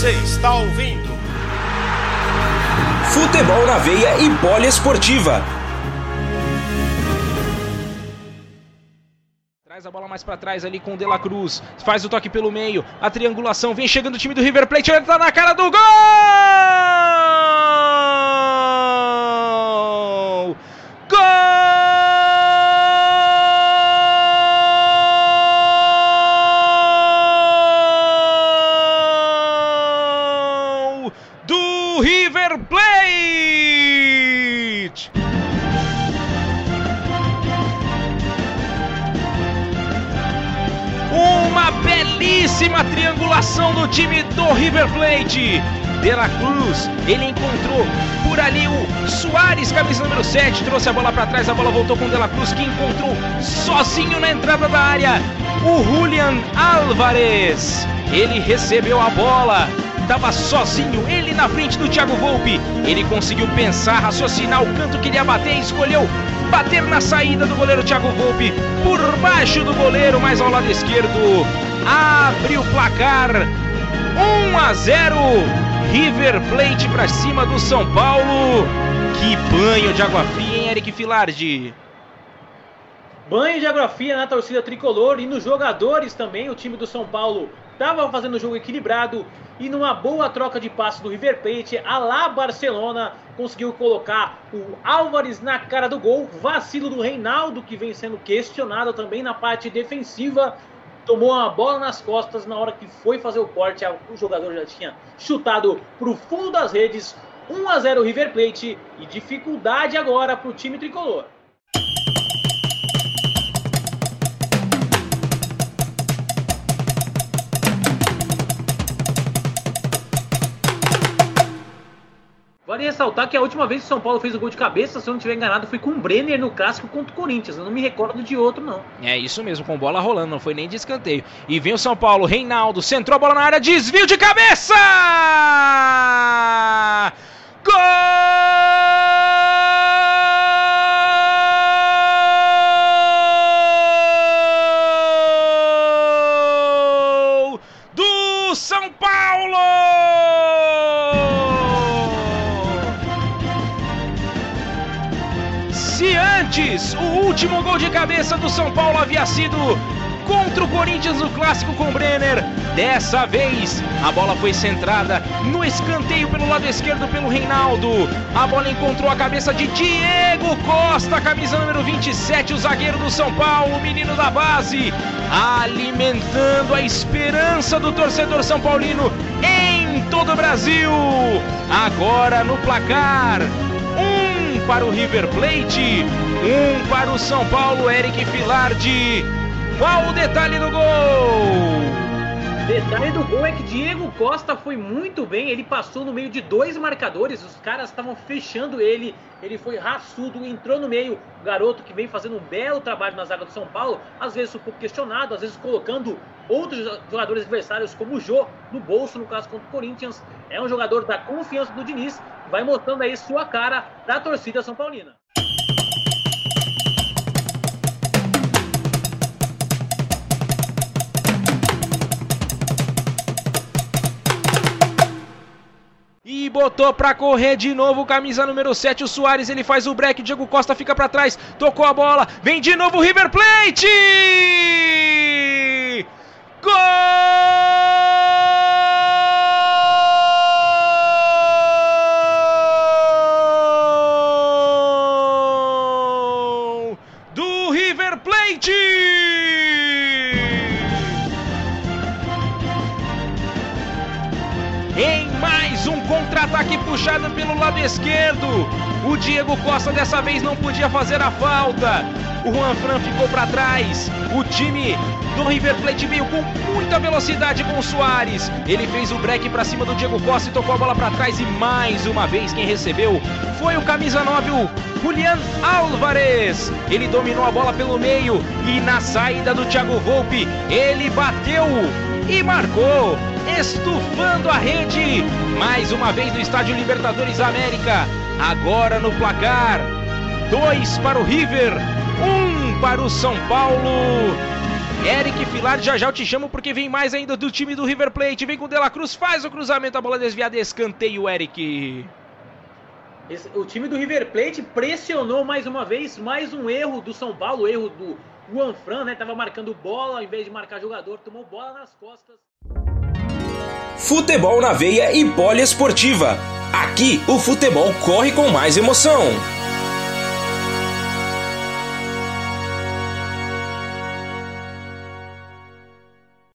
Você está ouvindo Futebol na veia e poliesportiva. Traz a bola mais para trás ali com o De La Cruz. Faz o toque pelo meio. A triangulação. Vem chegando o time do River Plate. Entra na cara do! Gol! River Plate! Uma belíssima triangulação do time do River Plate. De La Cruz, ele encontrou por ali o Soares, camisa número 7, trouxe a bola para trás, a bola voltou com o De La Cruz, que encontrou sozinho na entrada da área o Julian Álvarez. Ele recebeu a bola, estava sozinho, ele na frente do Thiago Volpe. Ele conseguiu pensar, raciocinar o canto que ele ia bater e escolheu bater na saída do goleiro Thiago Volpe por baixo do goleiro, mas ao lado esquerdo. Abre o placar 1 a 0 River Plate para cima do São Paulo. Que banho de água fria, hein, Eric Filardi? Banho de água fria na torcida tricolor e nos jogadores também. O time do São Paulo estava fazendo um jogo equilibrado e numa boa troca de passes do River Plate, a lá Barcelona conseguiu colocar o Álvares na cara do gol. Vacilo do Reinaldo, que vem sendo questionado também na parte defensiva. Tomou uma bola nas costas na hora que foi fazer o corte. O jogador já tinha chutado para o fundo das redes. 1 a 0 River Plate e dificuldade agora para o time tricolor. Ressaltar que a última vez que o São Paulo fez o gol de cabeça, se eu não estiver enganado, foi com o Brenner no clássico contra o Corinthians. Eu não me recordo de outro, não. É isso mesmo, com bola rolando, não foi nem de escanteio. E vem o São Paulo, Reinaldo, centrou a bola na área, desvio de cabeça! Gol do São Paulo! O último gol de cabeça do São Paulo havia sido contra o Corinthians no clássico com Brenner, dessa vez a bola foi centrada no escanteio pelo lado esquerdo pelo Reinaldo. A bola encontrou a cabeça de Diego Costa, camisa número 27, o zagueiro do São Paulo, o menino da base, alimentando a esperança do torcedor são paulino em todo o Brasil. Agora no placar, um para o River Plate, um para o São Paulo, Eric Filardi. Qual o detalhe do gol? Detalhe do gol é que Diego Costa foi muito bem. Ele passou no meio de dois marcadores. Os caras estavam fechando ele. Ele foi raçudo, entrou no meio. O garoto que vem fazendo um belo trabalho na zaga do São Paulo. Às vezes um pouco questionado, às vezes colocando outros jogadores adversários, como o Jô, no bolso, no caso contra o Corinthians. É um jogador da confiança do Diniz. Vai mostrando aí sua cara da torcida São Paulina. E botou pra correr de novo, camisa número 7, o Soares, ele faz o break, Diego Costa fica pra trás, tocou a bola, vem de novo o River Plate! Gol! Contra-ataque puxado pelo lado esquerdo. O Diego Costa dessa vez não podia fazer a falta. O Juan Fran ficou para trás. O time do River Plate veio com muita velocidade com o Soares. Ele fez o break para cima do Diego Costa e tocou a bola para trás. E mais uma vez quem recebeu foi o camisa 9, o Julian Álvarez. Ele dominou a bola pelo meio e na saída do Thiago Volpe ele bateu e marcou estufando a rede. Mais uma vez no estádio Libertadores América. Agora no placar: dois para o River, um para o São Paulo. Eric Filar, já já eu te chamo porque vem mais ainda do time do River Plate. Vem com o De La Cruz, faz o cruzamento, a bola desviada, escanteio, Eric. O time do River Plate pressionou mais uma vez, mais um erro do São Paulo, erro do Juan Fran, né? Tava marcando bola ao invés de marcar jogador, tomou bola nas costas. Futebol na veia e poliesportiva. Aqui o futebol corre com mais emoção.